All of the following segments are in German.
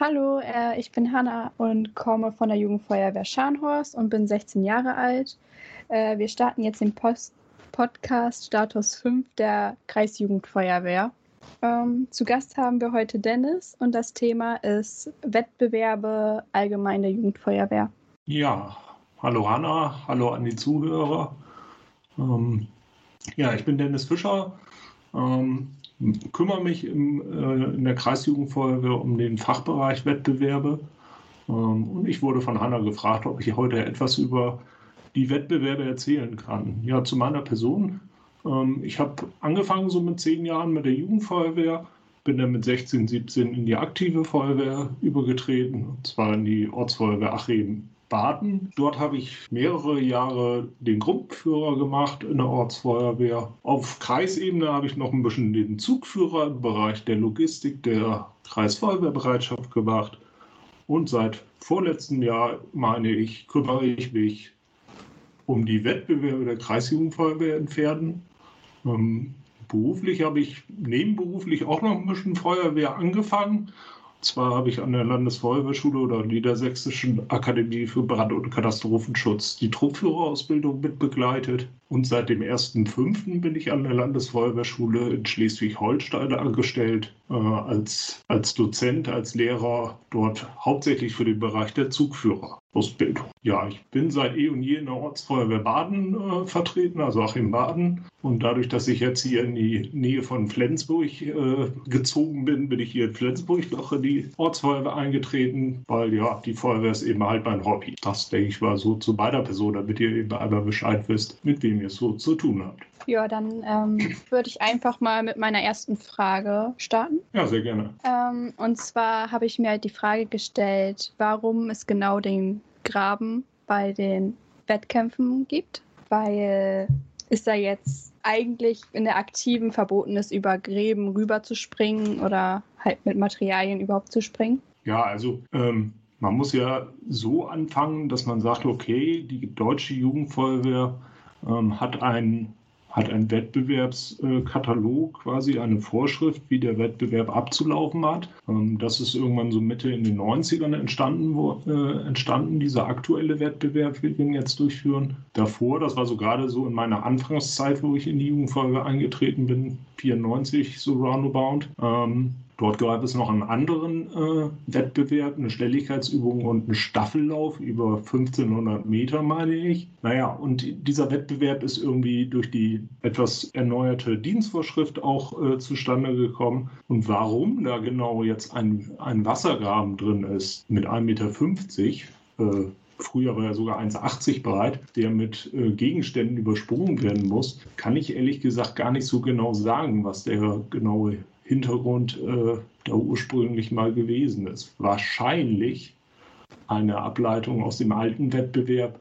Hallo, äh, ich bin Hanna und komme von der Jugendfeuerwehr Scharnhorst und bin 16 Jahre alt. Äh, wir starten jetzt den Post Podcast Status 5 der Kreisjugendfeuerwehr. Ähm, zu Gast haben wir heute Dennis und das Thema ist Wettbewerbe allgemein der Jugendfeuerwehr. Ja, hallo Hanna, hallo an die Zuhörer. Ähm, ja, ich bin Dennis Fischer, ähm, kümmere mich im, äh, in der Kreisjugendfeuerwehr um den Fachbereich Wettbewerbe. Ähm, und ich wurde von Hanna gefragt, ob ich heute etwas über die Wettbewerbe erzählen kann. Ja, zu meiner Person. Ähm, ich habe angefangen so mit zehn Jahren mit der Jugendfeuerwehr, bin dann mit 16, 17 in die aktive Feuerwehr übergetreten, und zwar in die Ortsfeuerwehr Achim Baden. Dort habe ich mehrere Jahre den Gruppenführer gemacht in der Ortsfeuerwehr. Auf Kreisebene habe ich noch ein bisschen den Zugführer im Bereich der Logistik der Kreisfeuerwehrbereitschaft gemacht. Und seit vorletztem Jahr, meine ich, kümmere ich mich um die Wettbewerbe der Kreisjugendfeuerwehr in Pferden. Ähm, beruflich habe ich nebenberuflich auch noch ein bisschen Feuerwehr angefangen zwar habe ich an der Landesfeuerwehrschule oder Niedersächsischen Akademie für Brand- und Katastrophenschutz die Truppführerausbildung mitbegleitet und seit dem 1.5. bin ich an der Landesfeuerwehrschule in Schleswig-Holstein angestellt, äh, als, als Dozent, als Lehrer, dort hauptsächlich für den Bereich der Zugführerausbildung. Ja, ich bin seit eh und je in der Ortsfeuerwehr Baden äh, vertreten, also auch in Baden. Und dadurch, dass ich jetzt hier in die Nähe von Flensburg äh, gezogen bin, bin ich hier in Flensburg noch in die Ortsfeuerwehr eingetreten, weil ja, die Feuerwehr ist eben halt mein Hobby. Das, denke ich, war so zu beider Person, damit ihr eben einmal Bescheid wisst, mit wem ihr so zu tun habt. Ja, dann ähm, würde ich einfach mal mit meiner ersten Frage starten. Ja, sehr gerne. Ähm, und zwar habe ich mir halt die Frage gestellt, warum es genau den Graben bei den Wettkämpfen gibt, weil ist da jetzt eigentlich in der aktiven verboten ist, über Gräben rüber zu springen oder halt mit Materialien überhaupt zu springen? Ja, also ähm, man muss ja so anfangen, dass man sagt, okay, die deutsche Jugendfeuerwehr ähm, hat einen hat einen Wettbewerbskatalog, quasi eine Vorschrift, wie der Wettbewerb abzulaufen hat. Ähm, das ist irgendwann so Mitte in den 90ern entstanden, wo, äh, entstanden dieser aktuelle Wettbewerb, den wir jetzt durchführen. Davor, das war so gerade so in meiner Anfangszeit, wo ich in die Jugendfolge eingetreten bin, 94 so roundabout. Ähm, Dort gab es noch einen anderen äh, Wettbewerb, eine Schnelligkeitsübung und einen Staffellauf über 1500 Meter, meine ich. Naja, und dieser Wettbewerb ist irgendwie durch die etwas erneuerte Dienstvorschrift auch äh, zustande gekommen. Und warum da genau jetzt ein, ein Wassergraben drin ist mit 1,50 Meter, äh, früher war er sogar 1,80 breit, der mit äh, Gegenständen übersprungen werden muss, kann ich ehrlich gesagt gar nicht so genau sagen, was der genaue Hintergrund äh, da ursprünglich mal gewesen ist. Wahrscheinlich eine Ableitung aus dem alten Wettbewerb,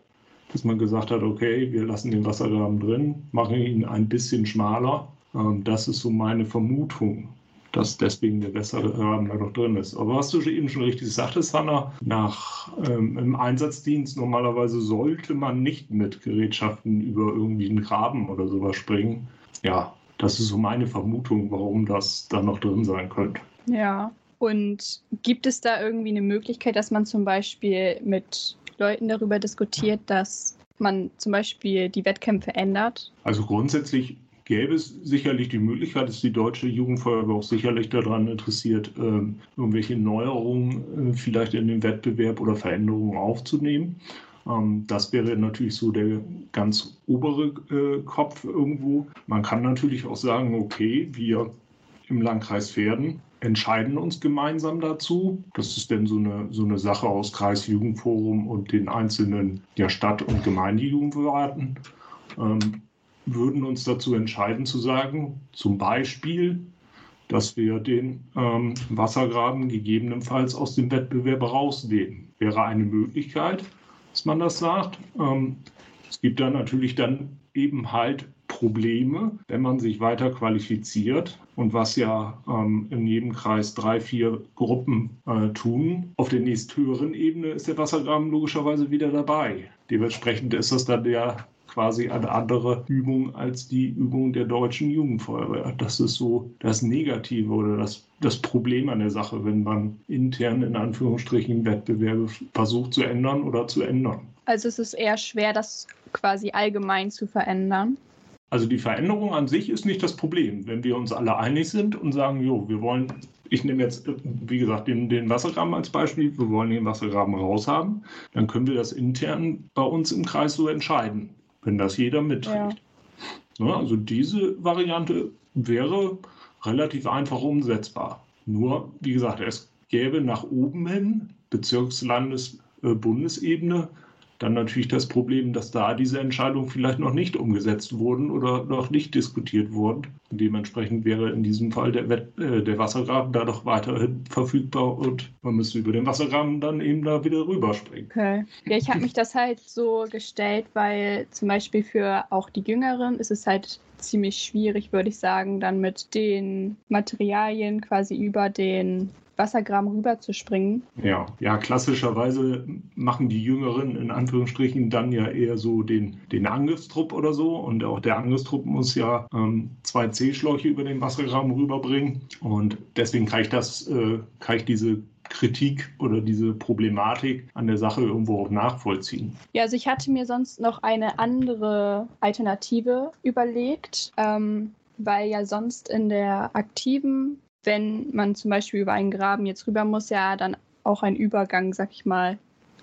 dass man gesagt hat, okay, wir lassen den Wassergraben drin, machen ihn ein bisschen schmaler. Ähm, das ist so meine Vermutung, dass deswegen der Wassergraben da noch drin ist. Aber was du eben schon richtig sagtest, Hanna, nach ähm, im Einsatzdienst normalerweise sollte man nicht mit Gerätschaften über irgendwie einen Graben oder sowas springen. Ja, das ist so meine Vermutung, warum das da noch drin sein könnte. Ja. Und gibt es da irgendwie eine Möglichkeit, dass man zum Beispiel mit Leuten darüber diskutiert, dass man zum Beispiel die Wettkämpfe ändert? Also grundsätzlich gäbe es sicherlich die Möglichkeit, dass die deutsche Jugendfeuerwehr auch sicherlich daran interessiert, ähm, irgendwelche Neuerungen äh, vielleicht in den Wettbewerb oder Veränderungen aufzunehmen. Ähm, das wäre natürlich so der ganz obere äh, Kopf irgendwo. Man kann natürlich auch sagen, okay, wir im Landkreis Pferden entscheiden uns gemeinsam dazu. Das ist dann so eine, so eine Sache aus Kreisjugendforum und den einzelnen ja, Stadt- und Gemeindejugendberaten. Ähm, würden uns dazu entscheiden zu sagen, zum Beispiel, dass wir den ähm, Wassergraben gegebenenfalls aus dem Wettbewerb rausnehmen. Wäre eine Möglichkeit dass man das sagt. Ähm, es gibt dann natürlich dann eben halt Probleme, wenn man sich weiter qualifiziert und was ja ähm, in jedem Kreis drei, vier Gruppen äh, tun. Auf der nächsthöheren Ebene ist der Wassergraben logischerweise wieder dabei. Dementsprechend ist das dann ja quasi eine andere Übung als die Übung der deutschen Jugendfeuerwehr. Das ist so das Negative oder das, das Problem an der Sache, wenn man intern in Anführungsstrichen Wettbewerbe versucht zu ändern oder zu ändern. Also es ist eher schwer, das quasi allgemein zu verändern. Also die Veränderung an sich ist nicht das Problem. Wenn wir uns alle einig sind und sagen, jo, wir wollen, ich nehme jetzt, wie gesagt, den, den Wassergraben als Beispiel, wir wollen den Wassergraben raushaben, dann können wir das intern bei uns im Kreis so entscheiden, wenn das jeder mitträgt. Ja. Ja, also diese Variante wäre relativ einfach umsetzbar. Nur, wie gesagt, es gäbe nach oben hin, Bezirks-, Landes-, äh, Bundesebene, dann natürlich das Problem, dass da diese Entscheidungen vielleicht noch nicht umgesetzt wurden oder noch nicht diskutiert wurden. Dementsprechend wäre in diesem Fall der, äh, der Wassergraben da doch weiterhin verfügbar und man müsste über den Wassergraben dann eben da wieder rüberspringen. Okay. Ja, ich habe mich das halt so gestellt, weil zum Beispiel für auch die Jüngeren ist es halt ziemlich schwierig, würde ich sagen, dann mit den Materialien quasi über den Wassergraben rüberzuspringen. Ja, ja, klassischerweise machen die Jüngeren in Anführungsstrichen dann ja eher so den, den Angriffstrupp oder so. Und auch der Angriffstrupp muss ja ähm, zwei C-Schläuche über den Wassergraben rüberbringen. Und deswegen kann ich das, äh, kann ich diese Kritik oder diese Problematik an der Sache irgendwo auch nachvollziehen. Ja, also ich hatte mir sonst noch eine andere Alternative überlegt, ähm, weil ja sonst in der aktiven wenn man zum Beispiel über einen Graben jetzt rüber muss, ja dann auch ein Übergang, sag ich mal,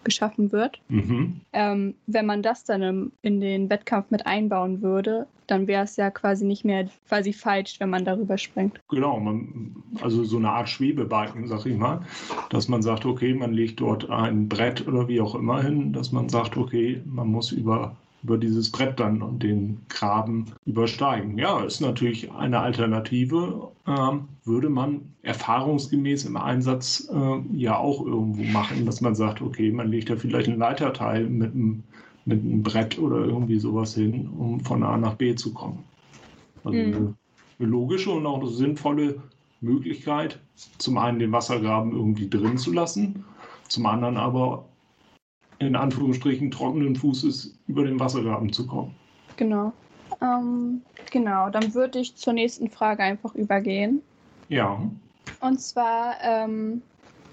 geschaffen wird. Mhm. Ähm, wenn man das dann im, in den Wettkampf mit einbauen würde, dann wäre es ja quasi nicht mehr quasi falsch, wenn man darüber springt. Genau, man, also so eine Art Schwebebalken, sag ich mal, dass man sagt, okay, man legt dort ein Brett oder wie auch immer hin, dass man sagt, okay, man muss über über dieses Brett dann und den Graben übersteigen. Ja, ist natürlich eine Alternative, äh, würde man erfahrungsgemäß im Einsatz äh, ja auch irgendwo machen, dass man sagt, okay, man legt da vielleicht ein Leiterteil mit einem, mit einem Brett oder irgendwie sowas hin, um von A nach B zu kommen. Also mhm. eine, eine logische und auch eine sinnvolle Möglichkeit, zum einen den Wassergraben irgendwie drin zu lassen, zum anderen aber in Anführungsstrichen trockenen Fußes über den Wassergraben zu kommen. Genau. Ähm, genau, dann würde ich zur nächsten Frage einfach übergehen. Ja. Und zwar ähm,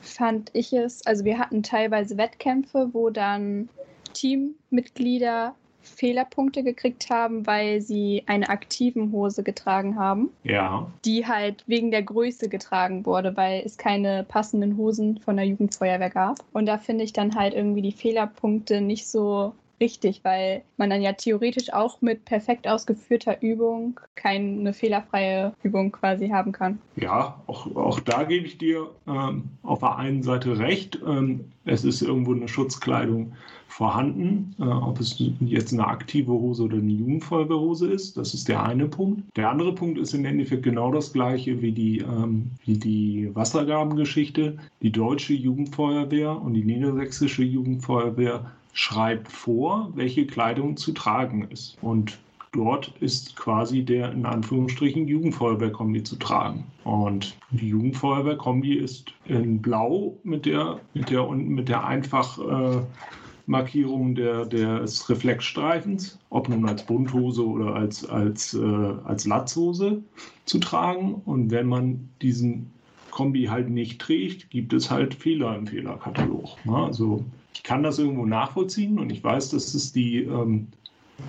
fand ich es, also wir hatten teilweise Wettkämpfe, wo dann Teammitglieder Fehlerpunkte gekriegt haben, weil sie eine aktiven Hose getragen haben. Ja. Die halt wegen der Größe getragen wurde, weil es keine passenden Hosen von der Jugendfeuerwehr gab. Und da finde ich dann halt irgendwie die Fehlerpunkte nicht so richtig, weil man dann ja theoretisch auch mit perfekt ausgeführter Übung keine fehlerfreie Übung quasi haben kann. Ja, auch, auch da gebe ich dir ähm, auf der einen Seite recht. Ähm, es ist irgendwo eine Schutzkleidung vorhanden, äh, ob es jetzt eine aktive Hose oder eine Jugendfeuerwehrhose ist. Das ist der eine Punkt. Der andere Punkt ist im Endeffekt genau das gleiche wie die, ähm, wie die Wassergabengeschichte. Die deutsche Jugendfeuerwehr und die niedersächsische Jugendfeuerwehr schreibt vor, welche Kleidung zu tragen ist. Und dort ist quasi der in Anführungsstrichen Jugendfeuerwehrkombi zu tragen. Und die Jugendfeuerwehrkombi ist in Blau mit der, mit der, mit der einfach äh, Markierung der, des Reflexstreifens, ob nun als Bunthose oder als, als, äh, als Latzhose zu tragen. Und wenn man diesen Kombi halt nicht trägt, gibt es halt Fehler im Fehlerkatalog. Ne? Also ich kann das irgendwo nachvollziehen und ich weiß, dass es die, ähm,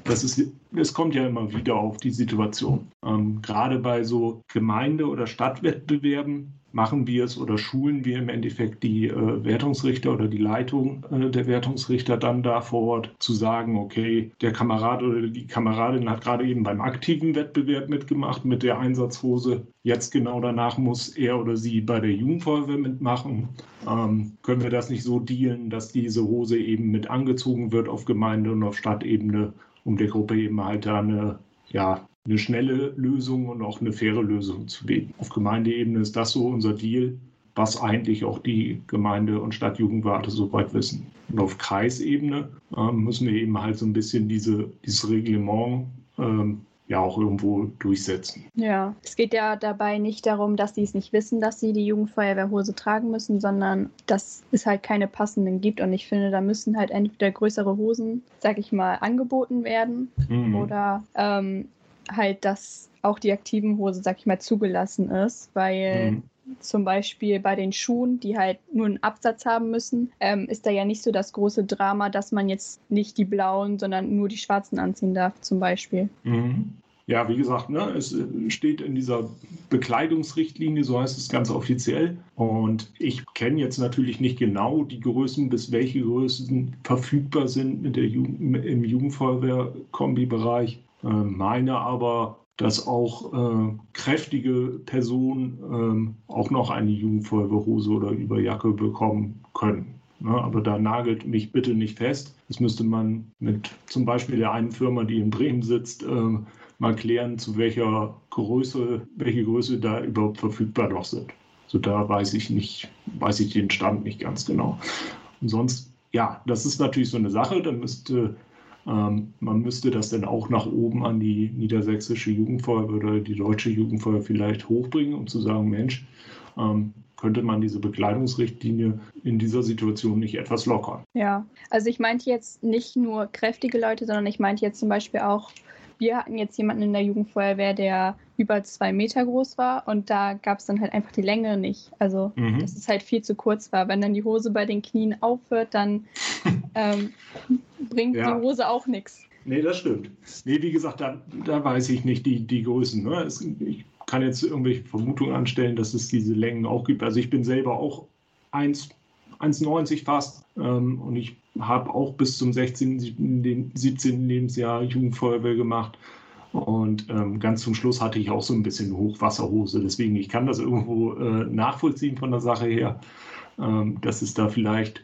das ist, es kommt ja immer wieder auf die Situation. Ähm, gerade bei so Gemeinde- oder Stadtwettbewerben machen wir es oder schulen wir im Endeffekt die äh, Wertungsrichter oder die Leitung äh, der Wertungsrichter dann da vor Ort zu sagen, okay, der Kamerad oder die Kameradin hat gerade eben beim aktiven Wettbewerb mitgemacht mit der Einsatzhose. Jetzt genau danach muss er oder sie bei der Jugendfeuerwehr mitmachen. Ähm, können wir das nicht so dealen, dass diese Hose eben mit angezogen wird auf Gemeinde- und auf Stadtebene, um der Gruppe eben halt da eine ja, eine schnelle Lösung und auch eine faire Lösung zu bieten. Auf Gemeindeebene ist das so unser Deal, was eigentlich auch die Gemeinde- und Stadtjugendwarte soweit wissen. Und auf Kreisebene äh, müssen wir eben halt so ein bisschen diese, dieses Reglement ähm, ja auch irgendwo durchsetzen. Ja, es geht ja dabei nicht darum, dass sie es nicht wissen, dass sie die Jugendfeuerwehrhose tragen müssen, sondern dass es halt keine passenden gibt. Und ich finde, da müssen halt entweder größere Hosen, sag ich mal, angeboten werden mhm. oder ähm, halt, dass auch die aktiven Hose, sag ich mal, zugelassen ist, weil mhm zum Beispiel bei den Schuhen, die halt nur einen Absatz haben müssen, ähm, ist da ja nicht so das große Drama, dass man jetzt nicht die blauen, sondern nur die schwarzen anziehen darf, zum Beispiel. Mhm. Ja, wie gesagt, ne, es äh, steht in dieser Bekleidungsrichtlinie, so heißt es ganz offiziell. Und ich kenne jetzt natürlich nicht genau die Größen, bis welche Größen verfügbar sind mit der Jugend, im Jugendfeuerwehr-Kombi-Bereich. Äh, meine aber dass auch äh, kräftige Personen äh, auch noch eine Jugendfeuerwehrhose oder Überjacke bekommen können. Ne? Aber da nagelt mich bitte nicht fest. Das müsste man mit zum Beispiel der einen Firma, die in Bremen sitzt, äh, mal klären, zu welcher Größe, welche Größe da überhaupt verfügbar noch sind. So da weiß ich nicht, weiß ich den Stand nicht ganz genau. Und sonst, ja, das ist natürlich so eine Sache. Da müsste ähm, man müsste das dann auch nach oben an die niedersächsische Jugendfeuerwehr oder die deutsche Jugendfeuerwehr vielleicht hochbringen, um zu sagen, Mensch, ähm, könnte man diese Bekleidungsrichtlinie in dieser Situation nicht etwas lockern. Ja, also ich meinte jetzt nicht nur kräftige Leute, sondern ich meinte jetzt zum Beispiel auch wir hatten jetzt jemanden in der Jugendfeuerwehr, der über zwei Meter groß war und da gab es dann halt einfach die Länge nicht. Also, mhm. dass es halt viel zu kurz war. Wenn dann die Hose bei den Knien aufhört, dann ähm, bringt ja. die Hose auch nichts. Nee, das stimmt. Nee, wie gesagt, da, da weiß ich nicht die, die Größen. Ne? Es, ich kann jetzt irgendwelche Vermutungen anstellen, dass es diese Längen auch gibt. Also ich bin selber auch 1,90 fast ähm, und ich habe auch bis zum 16., 17. Lebensjahr Jugendfeuerwehr gemacht. Und ähm, ganz zum Schluss hatte ich auch so ein bisschen Hochwasserhose. Deswegen, ich kann das irgendwo äh, nachvollziehen von der Sache her, ähm, dass es da vielleicht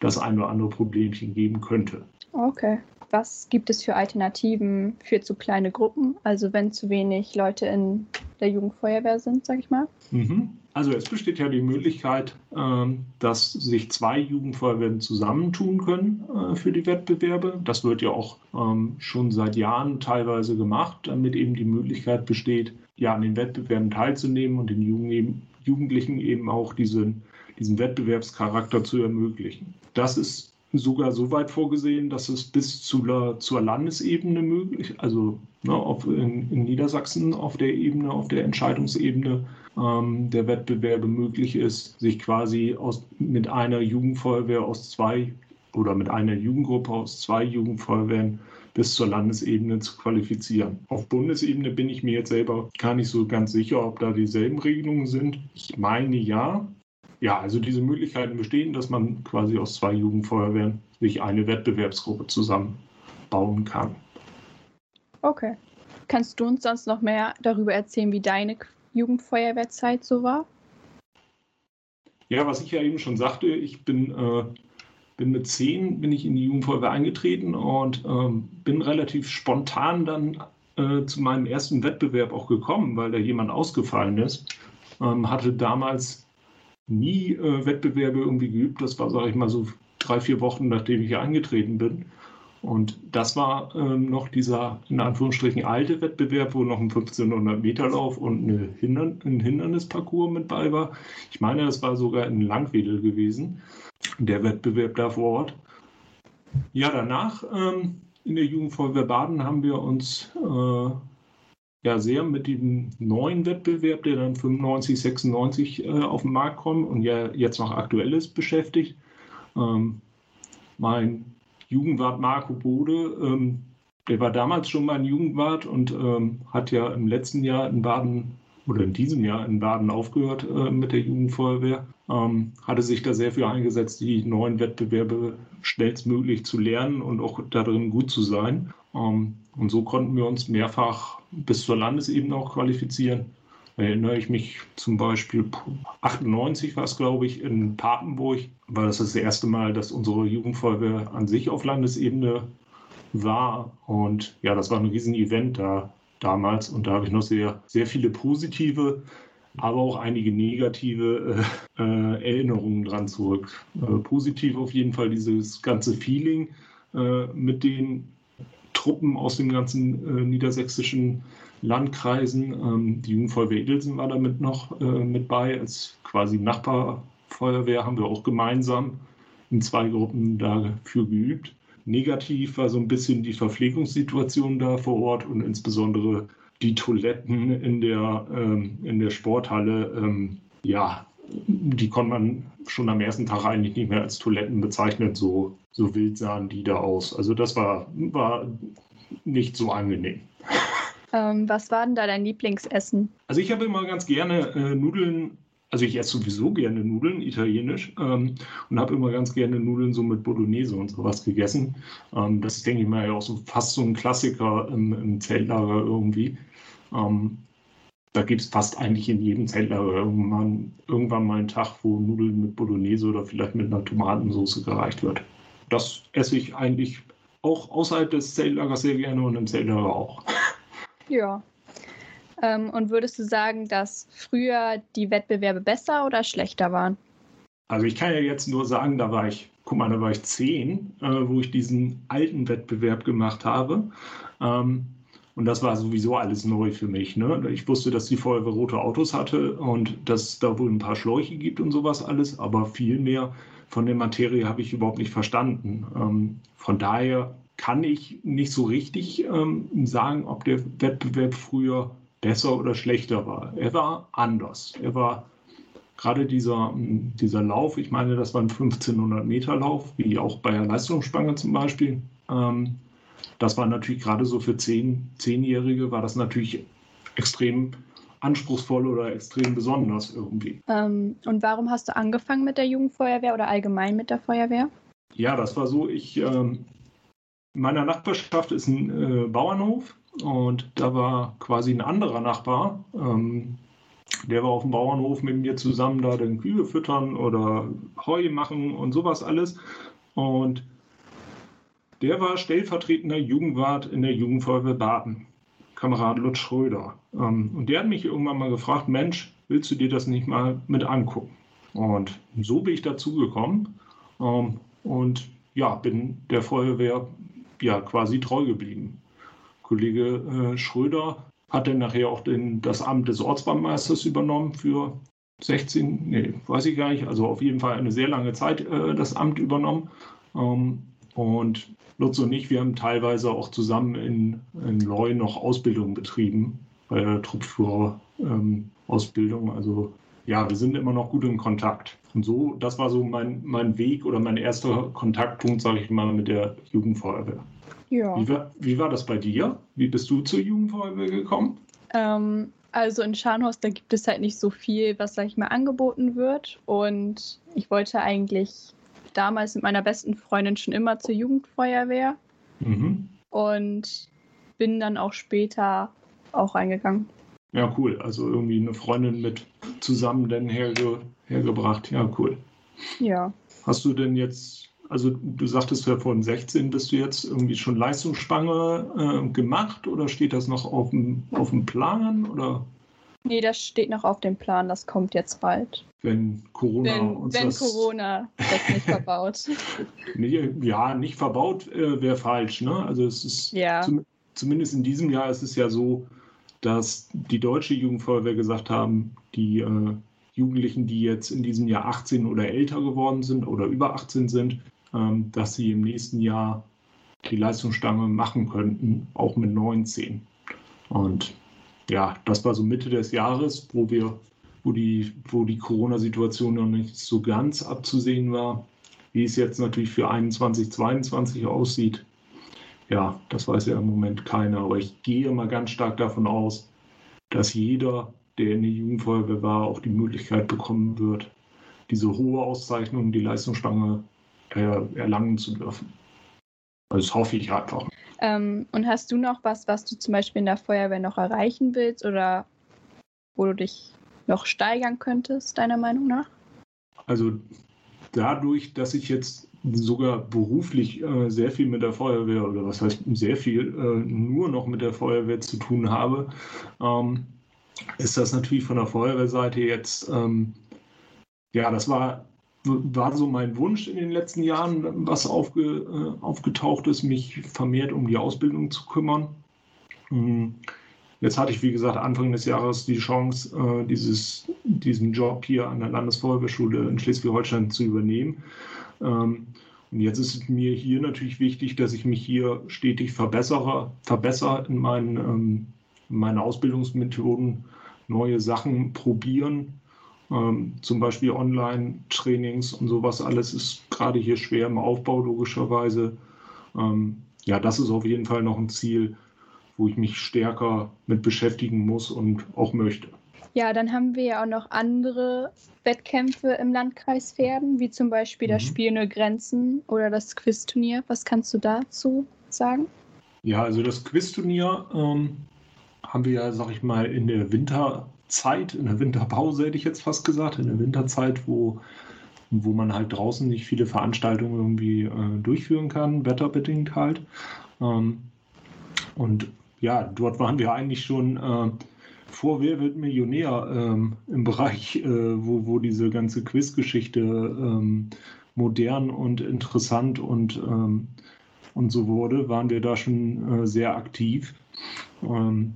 das ein oder andere Problemchen geben könnte. Okay. Was gibt es für Alternativen für zu kleine Gruppen? Also wenn zu wenig Leute in der Jugendfeuerwehr sind, sag ich mal? Mhm. Also es besteht ja die Möglichkeit, ähm, dass sich zwei Jugendfeuerwehren zusammentun können äh, für die Wettbewerbe. Das wird ja auch ähm, schon seit Jahren teilweise gemacht, damit eben die Möglichkeit besteht, ja an den Wettbewerben teilzunehmen und den Jugendlichen eben auch diesen, diesen Wettbewerbscharakter zu ermöglichen. Das ist sogar so weit vorgesehen, dass es bis zu der, zur Landesebene möglich, also ne, auf, in, in, Niedersachsen auf der Ebene, auf der Entscheidungsebene ähm, der Wettbewerbe möglich ist, sich quasi aus, mit einer Jugendfeuerwehr aus zwei oder mit einer Jugendgruppe aus zwei Jugendfeuerwehren bis zur Landesebene zu qualifizieren. Auf Bundesebene bin ich mir jetzt selber gar nicht so ganz sicher, ob da dieselben Regelungen sind. Ich meine ja, ja, also diese Möglichkeiten bestehen, dass man quasi aus zwei Jugendfeuerwehren sich eine Wettbewerbsgruppe zusammenbauen kann. Okay. Kannst du uns sonst noch mehr darüber erzählen, wie deine Jugendfeuerwehrzeit so war? Ja, was ich ja eben schon sagte, ich bin, äh, bin mit zehn bin ich in die Jugendfeuerwehr eingetreten und ähm, bin relativ spontan dann äh, zu meinem ersten Wettbewerb auch gekommen, weil da jemand ausgefallen ist. Ähm, hatte damals nie äh, Wettbewerbe irgendwie geübt. Das war, sage ich mal, so drei, vier Wochen, nachdem ich hier eingetreten bin. Und das war ähm, noch dieser, in Anführungsstrichen, alte Wettbewerb, wo noch ein 1500 Meter Lauf und Hindern ein Hindernisparcours mit bei war. Ich meine, das war sogar in Langwedel gewesen, der Wettbewerb da vor Ort. Ja, danach ähm, in der Jugendfeuerwehr Baden haben wir uns äh, ja sehr mit dem neuen Wettbewerb, der dann 95, 96 äh, auf den Markt kommt und ja jetzt noch aktuell ist, beschäftigt. Ähm, mein Jugendwart Marco Bode, ähm, der war damals schon mein Jugendwart und ähm, hat ja im letzten Jahr in Baden oder in diesem Jahr in Baden aufgehört äh, mit der Jugendfeuerwehr. Ähm, hatte sich da sehr für eingesetzt, die neuen Wettbewerbe schnellstmöglich zu lernen und auch darin gut zu sein. Ähm, und so konnten wir uns mehrfach bis zur Landesebene auch qualifizieren. Da erinnere ich mich zum Beispiel, 98 war es, glaube ich, in Papenburg, war das das erste Mal, dass unsere Jugendfeuerwehr an sich auf Landesebene war. Und ja, das war ein Riesen-Event da damals. Und da habe ich noch sehr, sehr viele positive, aber auch einige negative äh, äh, Erinnerungen dran zurück. Äh, positiv auf jeden Fall dieses ganze Feeling äh, mit den Truppen aus den ganzen äh, niedersächsischen Landkreisen. Ähm, die Jugendfeuerwehr Edelsen war damit noch äh, mit bei. Als quasi Nachbarfeuerwehr haben wir auch gemeinsam in zwei Gruppen dafür geübt. Negativ war so ein bisschen die Verpflegungssituation da vor Ort und insbesondere die Toiletten in der, ähm, in der Sporthalle. Ähm, ja, die konnte man schon am ersten Tag eigentlich nicht mehr als Toiletten bezeichnen. So, so wild sahen die da aus. Also das war, war nicht so angenehm. Ähm, was war denn da dein Lieblingsessen? Also ich habe immer ganz gerne äh, Nudeln also ich esse sowieso gerne Nudeln, italienisch, ähm, und habe immer ganz gerne Nudeln so mit Bolognese und sowas gegessen. Ähm, das ist, denke ich mal, ja auch so fast so ein Klassiker im, im Zeltlager irgendwie. Ähm, da gibt es fast eigentlich in jedem Zeltlager irgendwann, irgendwann mal einen Tag, wo Nudeln mit Bolognese oder vielleicht mit einer Tomatensauce gereicht wird. Das esse ich eigentlich auch außerhalb des Zeltlagers sehr gerne und im Zeltlager auch. Ja, ähm, und würdest du sagen, dass früher die Wettbewerbe besser oder schlechter waren? Also ich kann ja jetzt nur sagen, da war ich, guck mal, da war ich zehn, äh, wo ich diesen alten Wettbewerb gemacht habe. Ähm, und das war sowieso alles neu für mich. Ne? Ich wusste, dass die Feuerwehr rote Autos hatte und dass es da wohl ein paar Schläuche gibt und sowas alles, aber viel mehr von der Materie habe ich überhaupt nicht verstanden. Ähm, von daher kann ich nicht so richtig ähm, sagen, ob der Wettbewerb früher besser oder schlechter war. Er war anders. Er war gerade dieser, dieser Lauf, ich meine, das war ein 1500 Meter Lauf, wie auch bei der Leistungsspange zum Beispiel. Ähm, das war natürlich gerade so für Zehn, Zehnjährige, war das natürlich extrem anspruchsvoll oder extrem besonders irgendwie. Ähm, und warum hast du angefangen mit der Jugendfeuerwehr oder allgemein mit der Feuerwehr? Ja, das war so, ich, ähm, in meiner Nachbarschaft ist ein äh, Bauernhof und da war quasi ein anderer Nachbar, ähm, der war auf dem Bauernhof mit mir zusammen da den Kühe füttern oder Heu machen und sowas alles. Und der war stellvertretender Jugendwart in der Jugendfeuerwehr Baden, Kamerad Lutz Schröder. Ähm, und der hat mich irgendwann mal gefragt, Mensch, willst du dir das nicht mal mit angucken? Und so bin ich dazu gekommen ähm, und ja, bin der Feuerwehr ja quasi treu geblieben. Kollege äh, Schröder hat dann nachher auch den, das Amt des Ortsbahnmeisters übernommen für 16, nee, weiß ich gar nicht, also auf jeden Fall eine sehr lange Zeit äh, das Amt übernommen. Ähm, und Lutz und ich, wir haben teilweise auch zusammen in, in Leu noch Ausbildung betrieben, bei der Truppführer-Ausbildung. Ähm, also ja, wir sind immer noch gut in Kontakt. Und so, das war so mein, mein Weg oder mein erster Kontaktpunkt, sage ich mal, mit der Jugendfeuerwehr. Ja. Wie war, wie war das bei dir? Wie bist du zur Jugendfeuerwehr gekommen? Ähm, also in Scharnhorst, da gibt es halt nicht so viel, was, sag ich mal, angeboten wird. Und ich wollte eigentlich damals mit meiner besten Freundin schon immer zur Jugendfeuerwehr. Mhm. Und bin dann auch später auch reingegangen. Ja, cool. Also irgendwie eine Freundin mit zusammen dann herge hergebracht. Ja, cool. Ja. Hast du denn jetzt also du sagtest ja vorhin 16, bist du jetzt irgendwie schon Leistungsspange äh, gemacht oder steht das noch auf dem, auf dem Plan? Oder? Nee, das steht noch auf dem Plan, das kommt jetzt bald. Wenn Corona wenn, uns Wenn das... Corona das nicht verbaut. nee, ja, nicht verbaut äh, wäre falsch. Ne? Also es ist ja. zum, zumindest in diesem Jahr ist es ja so, dass die deutsche Jugendfeuerwehr gesagt haben, die äh, Jugendlichen, die jetzt in diesem Jahr 18 oder älter geworden sind oder über 18 sind, dass sie im nächsten Jahr die Leistungsstange machen könnten, auch mit 19. Und ja, das war so Mitte des Jahres, wo wir, wo die, wo die Corona-Situation noch nicht so ganz abzusehen war. Wie es jetzt natürlich für 21, 22 aussieht, ja, das weiß ja im Moment keiner. Aber ich gehe mal ganz stark davon aus, dass jeder, der in der Jugendfeuerwehr war, auch die Möglichkeit bekommen wird, diese hohe Auszeichnung, die Leistungsstange erlangen zu dürfen. Also das hoffe ich einfach. Ähm, und hast du noch was, was du zum Beispiel in der Feuerwehr noch erreichen willst oder wo du dich noch steigern könntest, deiner Meinung nach? Also dadurch, dass ich jetzt sogar beruflich äh, sehr viel mit der Feuerwehr oder was heißt sehr viel, äh, nur noch mit der Feuerwehr zu tun habe, ähm, ist das natürlich von der Feuerwehrseite jetzt, ähm, ja, das war war so mein Wunsch in den letzten Jahren, was aufge, äh, aufgetaucht ist, mich vermehrt um die Ausbildung zu kümmern. Hm. Jetzt hatte ich, wie gesagt, Anfang des Jahres die Chance, äh, dieses, diesen Job hier an der Landesfeuerwehrschule in Schleswig-Holstein zu übernehmen. Ähm, und jetzt ist es mir hier natürlich wichtig, dass ich mich hier stetig verbessere, verbessere in meinen, ähm, meine Ausbildungsmethoden, neue Sachen probieren. Ähm, zum Beispiel Online-Trainings und sowas alles ist gerade hier schwer im Aufbau, logischerweise. Ähm, ja, das ist auf jeden Fall noch ein Ziel, wo ich mich stärker mit beschäftigen muss und auch möchte. Ja, dann haben wir ja auch noch andere Wettkämpfe im Landkreis Pferden, wie zum Beispiel mhm. das Spiel Nur Grenzen oder das Quizturnier. Was kannst du dazu sagen? Ja, also das Quizturnier ähm, haben wir ja, sag ich mal, in der Winterzeit, in der Winterpause hätte ich jetzt fast gesagt, in der Winterzeit, wo, wo man halt draußen nicht viele Veranstaltungen irgendwie äh, durchführen kann, wetterbedingt halt. Ähm, und ja, dort waren wir eigentlich schon äh, vor Wer wird Millionär ähm, im Bereich, äh, wo, wo diese ganze Quizgeschichte ähm, modern und interessant und, ähm, und so wurde, waren wir da schon äh, sehr aktiv. Ähm,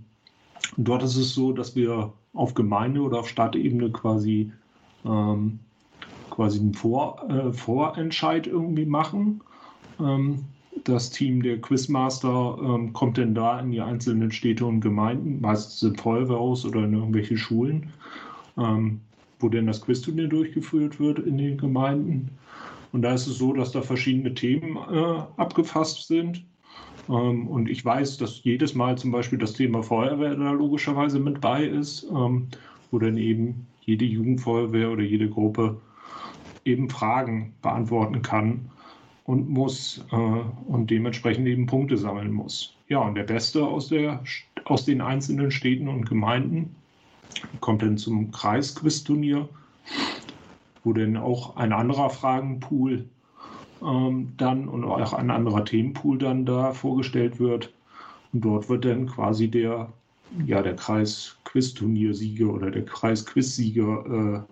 dort ist es so, dass wir auf Gemeinde- oder auf Stadtebene quasi, ähm, quasi einen Vor, äh, Vorentscheid irgendwie machen ähm, das Team der Quizmaster ähm, kommt denn da in die einzelnen Städte und Gemeinden, meistens im Feuerwehrhaus oder in irgendwelche Schulen, ähm, wo denn das Quizturnier durchgeführt wird in den Gemeinden. Und da ist es so, dass da verschiedene Themen äh, abgefasst sind. Ähm, und ich weiß, dass jedes Mal zum Beispiel das Thema Feuerwehr da logischerweise mit bei ist, ähm, wo dann eben jede Jugendfeuerwehr oder jede Gruppe eben Fragen beantworten kann und muss äh, und dementsprechend eben Punkte sammeln muss. Ja, und der Beste aus, der, aus den einzelnen Städten und Gemeinden kommt dann zum Kreisquiz-Turnier, wo dann auch ein anderer Fragenpool ähm, dann und auch ein anderer Themenpool dann da vorgestellt wird. Und dort wird dann quasi der, ja, der Kreis-Quiz-Turniersieger oder der Kreis-Quiz-Sieger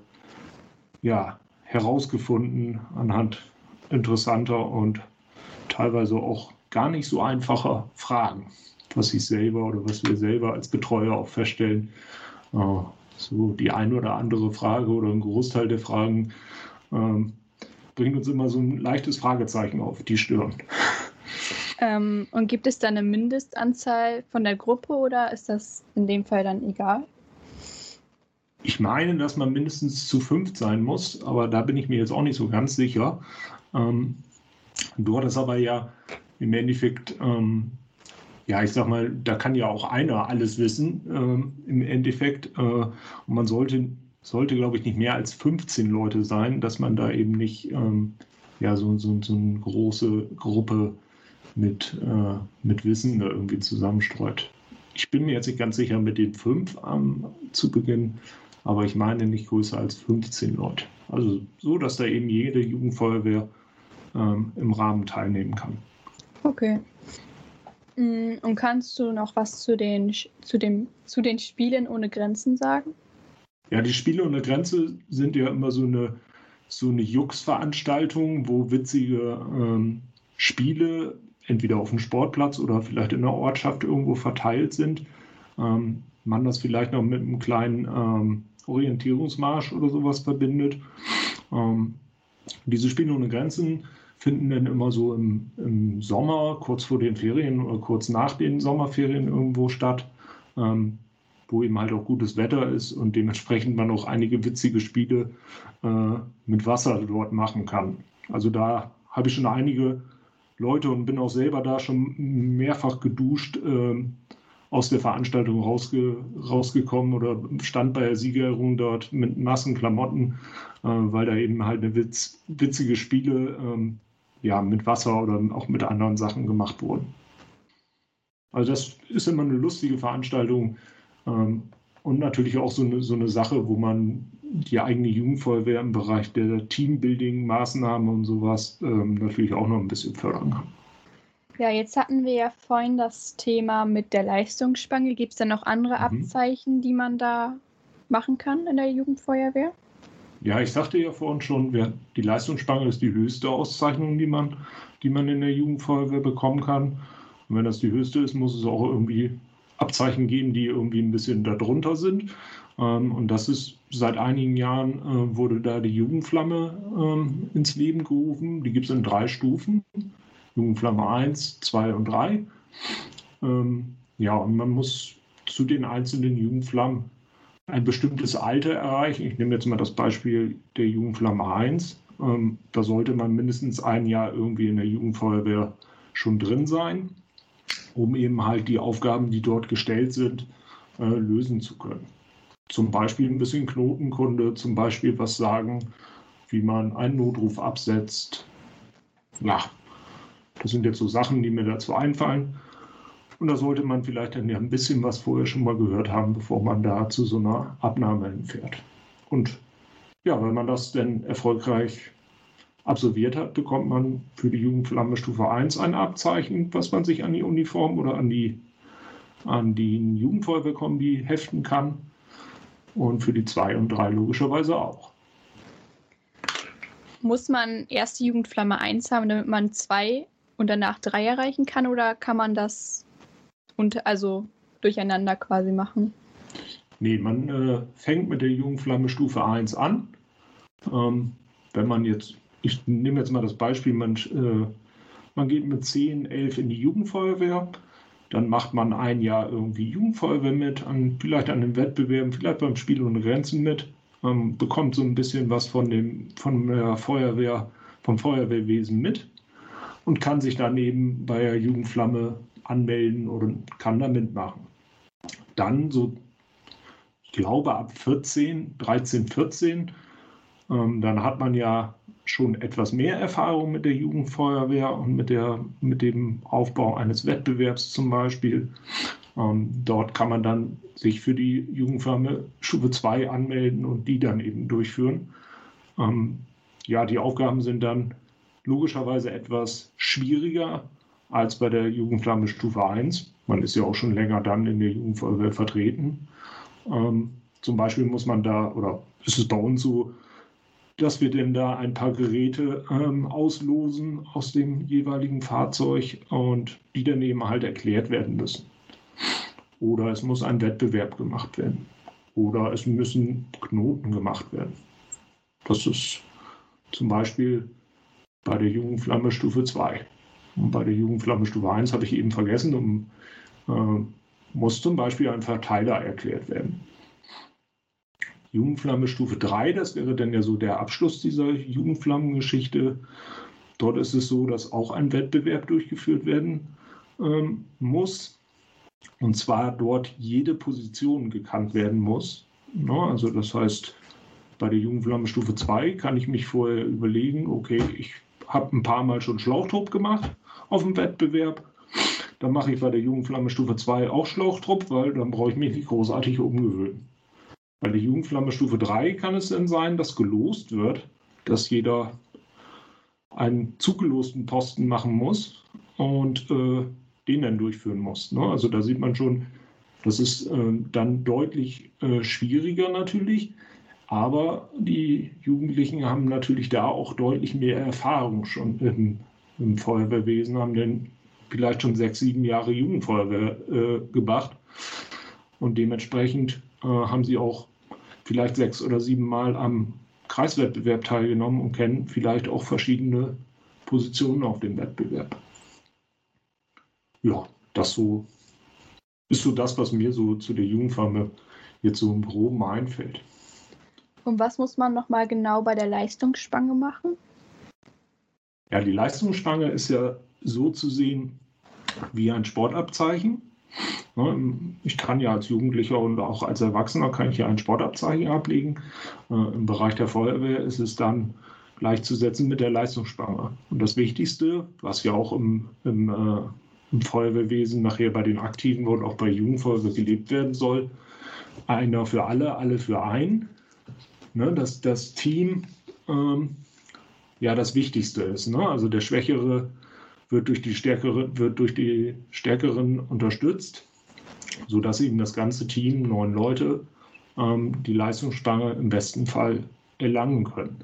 äh, ja, herausgefunden anhand interessanter und teilweise auch gar nicht so einfacher Fragen, was ich selber oder was wir selber als Betreuer auch feststellen. Äh, so die ein oder andere Frage oder ein Großteil der Fragen ähm, bringt uns immer so ein leichtes Fragezeichen auf die Stirn. Ähm, und gibt es da eine Mindestanzahl von der Gruppe oder ist das in dem Fall dann egal? Ich meine, dass man mindestens zu fünf sein muss, aber da bin ich mir jetzt auch nicht so ganz sicher. Ähm, dort ist aber ja im Endeffekt, ähm, ja, ich sag mal, da kann ja auch einer alles wissen ähm, im Endeffekt. Äh, und man sollte, sollte, glaube ich, nicht mehr als 15 Leute sein, dass man da eben nicht ähm, ja, so, so, so eine große Gruppe mit, äh, mit Wissen da irgendwie zusammenstreut. Ich bin mir jetzt nicht ganz sicher mit den fünf ähm, zu Beginn, aber ich meine nicht größer als 15 Leute. Also so, dass da eben jede Jugendfeuerwehr ähm, im Rahmen teilnehmen kann. Okay. Mm, und kannst du noch was zu den, zu, dem, zu den Spielen ohne Grenzen sagen? Ja, die Spiele ohne Grenze sind ja immer so eine, so eine Jux-Veranstaltung, wo witzige ähm, Spiele entweder auf dem Sportplatz oder vielleicht in der Ortschaft irgendwo verteilt sind. Ähm, man das vielleicht noch mit einem kleinen ähm, Orientierungsmarsch oder sowas verbindet. Ähm, diese Spiele ohne Grenzen finden dann immer so im, im, Sommer, kurz vor den Ferien oder kurz nach den Sommerferien irgendwo statt, ähm, wo eben halt auch gutes Wetter ist und dementsprechend man auch einige witzige Spiele äh, mit Wasser dort machen kann. Also da habe ich schon einige Leute und bin auch selber da schon mehrfach geduscht. Äh, aus der Veranstaltung rausge rausgekommen oder stand bei der Siegerehrung dort mit nassen Klamotten, äh, weil da eben halt eine Witz, witzige Spiele ähm, ja, mit Wasser oder auch mit anderen Sachen gemacht wurden. Also das ist immer eine lustige Veranstaltung und natürlich auch so eine, so eine Sache, wo man die eigene Jugendfeuerwehr im Bereich der Teambuilding-Maßnahmen und sowas ähm, natürlich auch noch ein bisschen fördern kann. Ja, jetzt hatten wir ja vorhin das Thema mit der Leistungsspange. Gibt es denn noch andere mhm. Abzeichen, die man da machen kann in der Jugendfeuerwehr? Ja, ich sagte ja vorhin schon, die Leistungsspange ist die höchste Auszeichnung, die man, die man in der Jugendfeuerwehr bekommen kann. Und wenn das die höchste ist, muss es auch irgendwie Abzeichen geben, die irgendwie ein bisschen darunter sind. Ähm, und das ist seit einigen Jahren äh, wurde da die Jugendflamme ähm, ins Leben gerufen. Die gibt es in drei Stufen. Jugendflamme 1, 2 und 3. Ähm, ja, und man muss zu den einzelnen Jugendflammen ein bestimmtes Alter erreichen. Ich nehme jetzt mal das Beispiel der Jugendflamme 1. Ähm, da sollte man mindestens ein Jahr irgendwie in der Jugendfeuerwehr schon drin sein, um eben halt die Aufgaben, die dort gestellt sind, äh, lösen zu können. Zum Beispiel ein bisschen Knotenkunde, zum Beispiel was sagen, wie man einen Notruf absetzt. Ja, das sind jetzt so Sachen, die mir dazu einfallen. Und da sollte man vielleicht dann ja ein bisschen was vorher schon mal gehört haben, bevor man da zu so einer Abnahme hinfährt. Und ja, wenn man das dann erfolgreich absolviert hat, bekommt man für die Jugendflamme Stufe 1 ein Abzeichen, was man sich an die Uniform oder an die an den Jugendfeuerwehrkombi heften kann. Und für die 2 und 3 logischerweise auch. Muss man erst die Jugendflamme 1 haben, damit man 2 und danach 3 erreichen kann? Oder kann man das und also durcheinander quasi machen? Nee, man äh, fängt mit der Jugendflamme Stufe 1 an. Ähm, wenn man jetzt, ich nehme jetzt mal das Beispiel, man, äh, man geht mit 10, 11 in die Jugendfeuerwehr, dann macht man ein Jahr irgendwie Jugendfeuerwehr mit, an, vielleicht an den Wettbewerben, vielleicht beim Spiel ohne Grenzen mit, ähm, bekommt so ein bisschen was von, dem, von der Feuerwehr, vom Feuerwehrwesen mit und kann sich daneben bei der Jugendflamme anmelden oder kann da mitmachen. Dann so, ich glaube ab 14, 13, 14, ähm, dann hat man ja schon etwas mehr Erfahrung mit der Jugendfeuerwehr und mit, der, mit dem Aufbau eines Wettbewerbs zum Beispiel. Ähm, dort kann man dann sich für die Jugendfeuerwehr Stufe 2 anmelden und die dann eben durchführen. Ähm, ja, die Aufgaben sind dann logischerweise etwas schwieriger, als bei der Jugendflamme Stufe 1. Man ist ja auch schon länger dann in der Jugendfeuerwehr vertreten. Ähm, zum Beispiel muss man da, oder ist es bei uns so, dass wir denn da ein paar Geräte ähm, auslosen aus dem jeweiligen Fahrzeug und die dann eben halt erklärt werden müssen. Oder es muss ein Wettbewerb gemacht werden. Oder es müssen Knoten gemacht werden. Das ist zum Beispiel bei der Jugendflamme Stufe 2. Und bei der Jugendflamme Stufe 1 habe ich eben vergessen, um, äh, muss zum Beispiel ein Verteiler erklärt werden. Jugendflamme Stufe 3, das wäre dann ja so der Abschluss dieser Jugendflammengeschichte. Dort ist es so, dass auch ein Wettbewerb durchgeführt werden ähm, muss. Und zwar dort jede Position gekannt werden muss. Ne? Also das heißt, bei der Jugendflamme Stufe 2 kann ich mich vorher überlegen, okay, ich habe ein paar Mal schon Schlauchtrupp gemacht auf dem Wettbewerb. Dann mache ich bei der Jugendflamme Stufe 2 auch Schlauchtrupp, weil dann brauche ich mich nicht großartig umgewöhnen. Bei der Jugendflamme Stufe 3 kann es dann sein, dass gelost wird, dass jeder einen zugelosten Posten machen muss und äh, den dann durchführen muss. Ne? Also da sieht man schon, das ist äh, dann deutlich äh, schwieriger natürlich, aber die Jugendlichen haben natürlich da auch deutlich mehr Erfahrung schon im, im Feuerwehrwesen, haben denn vielleicht schon sechs, sieben Jahre Jugendfeuerwehr äh, gemacht. Und dementsprechend äh, haben sie auch vielleicht sechs oder sieben Mal am Kreiswettbewerb teilgenommen und kennen vielleicht auch verschiedene Positionen auf dem Wettbewerb. Ja, das so ist so das, was mir so zu der Jugendfarme jetzt so im Groben einfällt. Und was muss man nochmal genau bei der Leistungsspange machen? Ja, die Leistungsspange ist ja so zu sehen wie ein Sportabzeichen. Ich kann ja als Jugendlicher und auch als Erwachsener kann ich ja ein Sportabzeichen ablegen. Äh, Im Bereich der Feuerwehr ist es dann gleichzusetzen mit der Leistungsspange. Und das Wichtigste, was ja auch im, im, äh, im Feuerwehrwesen nachher bei den Aktiven und auch bei Jugendfeuerwehr gelebt werden soll, einer für alle, alle für ein, ne, dass das Team ähm, ja das Wichtigste ist. Ne? Also der Schwächere wird durch die Stärkere, wird durch die Stärkeren unterstützt, sodass eben das ganze Team, neun Leute, ähm, die Leistungsspange im besten Fall erlangen können.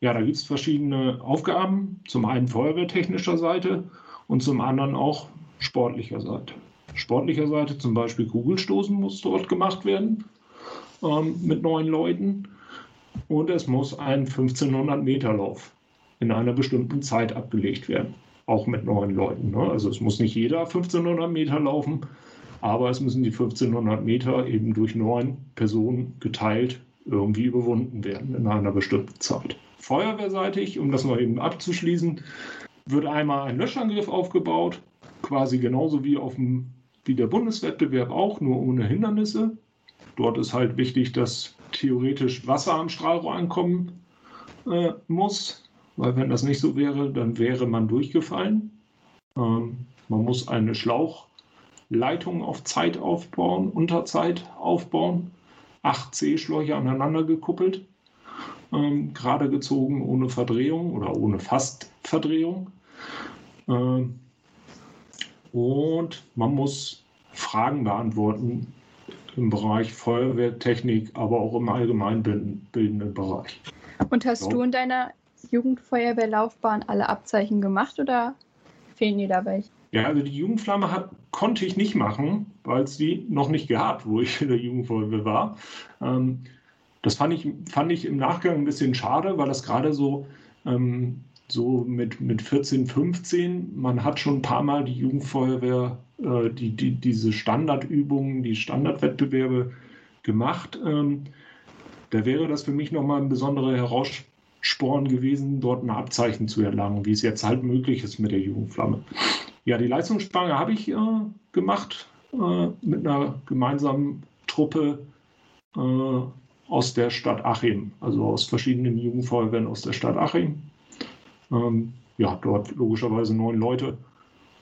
Ja, da gibt es verschiedene Aufgaben, zum einen feuerwehrtechnischer Seite und zum anderen auch sportlicher Seite. Sportlicher Seite zum Beispiel Kugelstoßen muss dort gemacht werden ähm, mit neun Leuten und es muss ein 1500 Meter Lauf in einer bestimmten Zeit abgelegt werden, auch mit neun Leuten. Ne? Also es muss nicht jeder 1500 Meter laufen, aber es müssen die 1500 Meter eben durch neun Personen geteilt irgendwie überwunden werden in einer bestimmten Zeit. Feuerwehrseitig, um das mal eben abzuschließen, wird einmal ein Löschangriff aufgebaut, quasi genauso wie, auf dem, wie der Bundeswettbewerb auch, nur ohne Hindernisse. Dort ist halt wichtig, dass theoretisch Wasser am Strahlrohr ankommen äh, muss, weil wenn das nicht so wäre, dann wäre man durchgefallen. Ähm, man muss eine Schlauchleitung auf Zeit aufbauen, unter Zeit aufbauen, acht C-Schläuche aneinander gekuppelt, ähm, gerade gezogen ohne Verdrehung oder ohne Fastverdrehung. Ähm, und man muss Fragen beantworten im Bereich Feuerwehrtechnik, aber auch im allgemeinbildenden Bereich. Und hast so. du in deiner Jugendfeuerwehrlaufbahn alle Abzeichen gemacht oder fehlen dir da welche? Ja, also die Jugendflamme hat, konnte ich nicht machen, weil es die noch nicht gab, wo ich in der Jugendfeuerwehr war. Ähm, das fand ich, fand ich im Nachgang ein bisschen schade, weil das gerade so, ähm, so mit, mit 14, 15, man hat schon ein paar Mal die Jugendfeuerwehr, äh, die, die, diese Standardübungen, die Standardwettbewerbe gemacht. Ähm, da wäre das für mich nochmal ein besonderer Heraussporn gewesen, dort ein Abzeichen zu erlangen, wie es jetzt halt möglich ist mit der Jugendflamme. Ja, die Leistungsspange habe ich äh, gemacht äh, mit einer gemeinsamen Truppe äh, aus der Stadt Achim, also aus verschiedenen Jugendfeuerwehren aus der Stadt Achim. Ähm, ja, dort logischerweise neun Leute.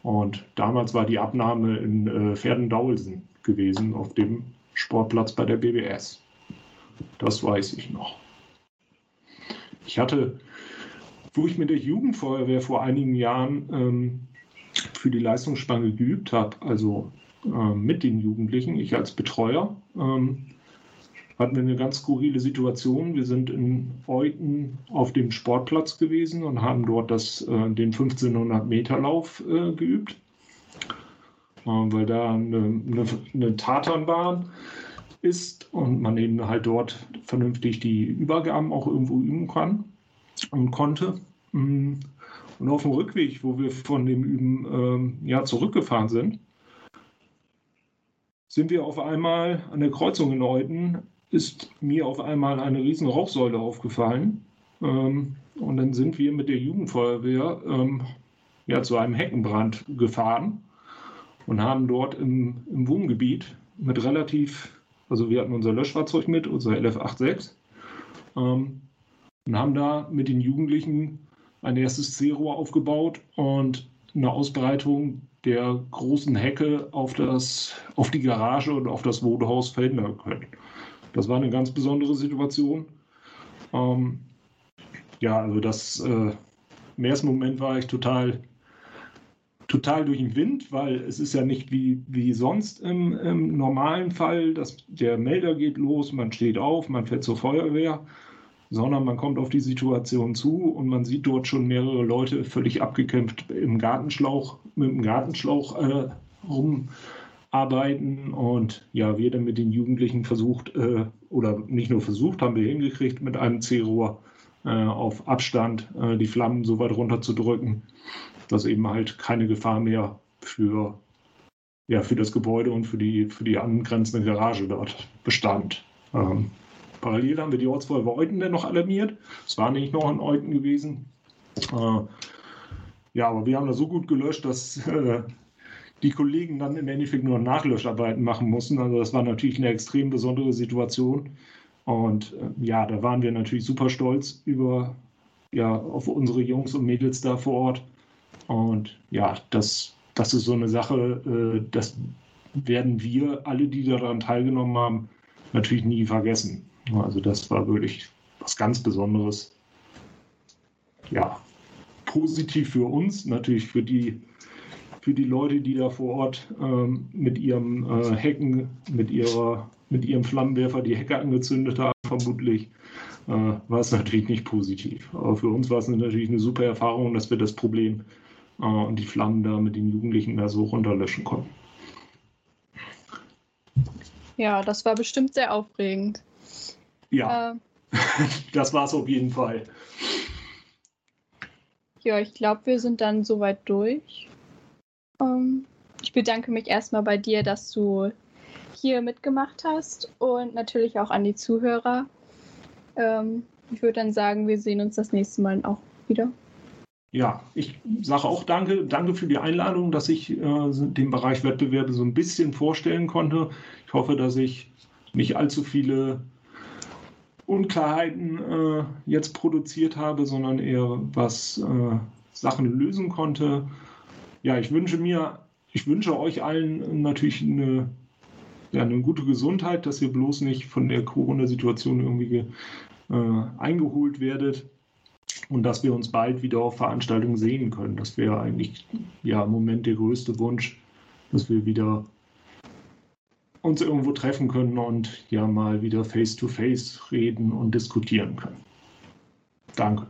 Und damals war die Abnahme in äh, Pferdendaulsen gewesen, auf dem Sportplatz bei der BBS. Das weiß ich noch. Ich hatte, wo ich mit der Jugendfeuerwehr vor einigen Jahren ähm, für die Leistungsspange geübt habe, also äh, mit den Jugendlichen, ich als Betreuer, ähm, hatten wir eine ganz skurrile Situation. Wir sind in Euten auf dem Sportplatz gewesen und haben dort das, äh, den 1500 Meter Lauf äh, geübt, äh, weil da eine, eine, eine Tatanbahn ist und man eben halt dort vernünftig die Übergaben auch irgendwo üben kann und konnte. Mm. Und auf dem Rückweg, wo wir von dem Üben ähm, ja, zurückgefahren sind, sind wir auf einmal an der Kreuzung in Euten ist mir auf einmal eine riesen Rauchsäule aufgefallen. Ähm, und dann sind wir mit der Jugendfeuerwehr ähm, ja, zu einem Heckenbrand gefahren und haben dort im, im Wohngebiet mit relativ, also wir hatten unser Löschfahrzeug mit, unser LF86, ähm, und haben da mit den Jugendlichen ein erstes C-Rohr aufgebaut und eine Ausbreitung der großen Hecke auf, das, auf die Garage und auf das Wohnhaus verhindern können. Das war eine ganz besondere Situation. Ähm, ja, also das äh, im ersten Moment war ich total, total durch den Wind, weil es ist ja nicht wie, wie sonst im, im normalen Fall, dass der Melder geht los, man steht auf, man fährt zur Feuerwehr, sondern man kommt auf die Situation zu und man sieht dort schon mehrere Leute völlig abgekämpft im Gartenschlauch, mit dem Gartenschlauch äh, rum arbeiten und ja, wir dann mit den Jugendlichen versucht, äh, oder nicht nur versucht, haben wir hingekriegt, mit einem C-Rohr auf Abstand äh, die Flammen so weit runterzudrücken, dass eben halt keine Gefahr mehr für, ja, für das Gebäude und für die, für die angrenzende Garage dort bestand. Ähm, parallel haben wir die Ortsfeuerwehr Euten dann noch alarmiert. Es war nicht noch in Euten gewesen. Äh, ja, aber wir haben das so gut gelöscht, dass äh, die Kollegen dann im Endeffekt nur Nachlöscharbeiten machen mussten. Also das war natürlich eine extrem besondere Situation. Und äh, ja, da waren wir natürlich super stolz über, ja, auf unsere Jungs und Mädels da vor Ort. Und ja, das, das ist so eine Sache, äh, das werden wir, alle, die daran teilgenommen haben, natürlich nie vergessen. Also das war wirklich was ganz Besonderes. Ja, positiv für uns, natürlich für die für die Leute, die da vor Ort ähm, mit ihrem äh, Hecken, mit, ihrer, mit ihrem Flammenwerfer die Hecke angezündet haben, vermutlich. äh, war es natürlich nicht positiv. Aber für uns war es natürlich eine super Erfahrung, dass wir das Problem äh, und die Flammen da mit den Jugendlichen da so runterlöschen konnten. Ja, das war bestimmt sehr aufregend. Ja, äh, das war es auf jeden Fall. Ja, ich glaube, wir sind dann soweit durch. Ähm, ich bedanke mich erstmal bei dir, dass du hier mitgemacht hast und natürlich auch an die Zuhörer. Ähm, ich würde dann sagen, wir sehen uns das nächste Mal auch wieder. Ja, ich sage auch danke. Danke für die Einladung, dass ich äh, den Bereich Wettbewerbe so ein bisschen vorstellen konnte. Ich hoffe, dass ich nicht allzu viele Unklarheiten äh, jetzt produziert habe, sondern eher was äh, Sachen lösen konnte. Ja, ich wünsche mir, ich wünsche euch allen natürlich eine, ja, eine gute Gesundheit, dass ihr bloß nicht von der Corona-Situation irgendwie äh, eingeholt werdet und dass wir uns bald wieder auf Veranstaltungen sehen können. Das wäre eigentlich ja im Moment der größte Wunsch, dass wir wieder uns irgendwo treffen können und ja mal wieder face to face reden und diskutieren können. Danke.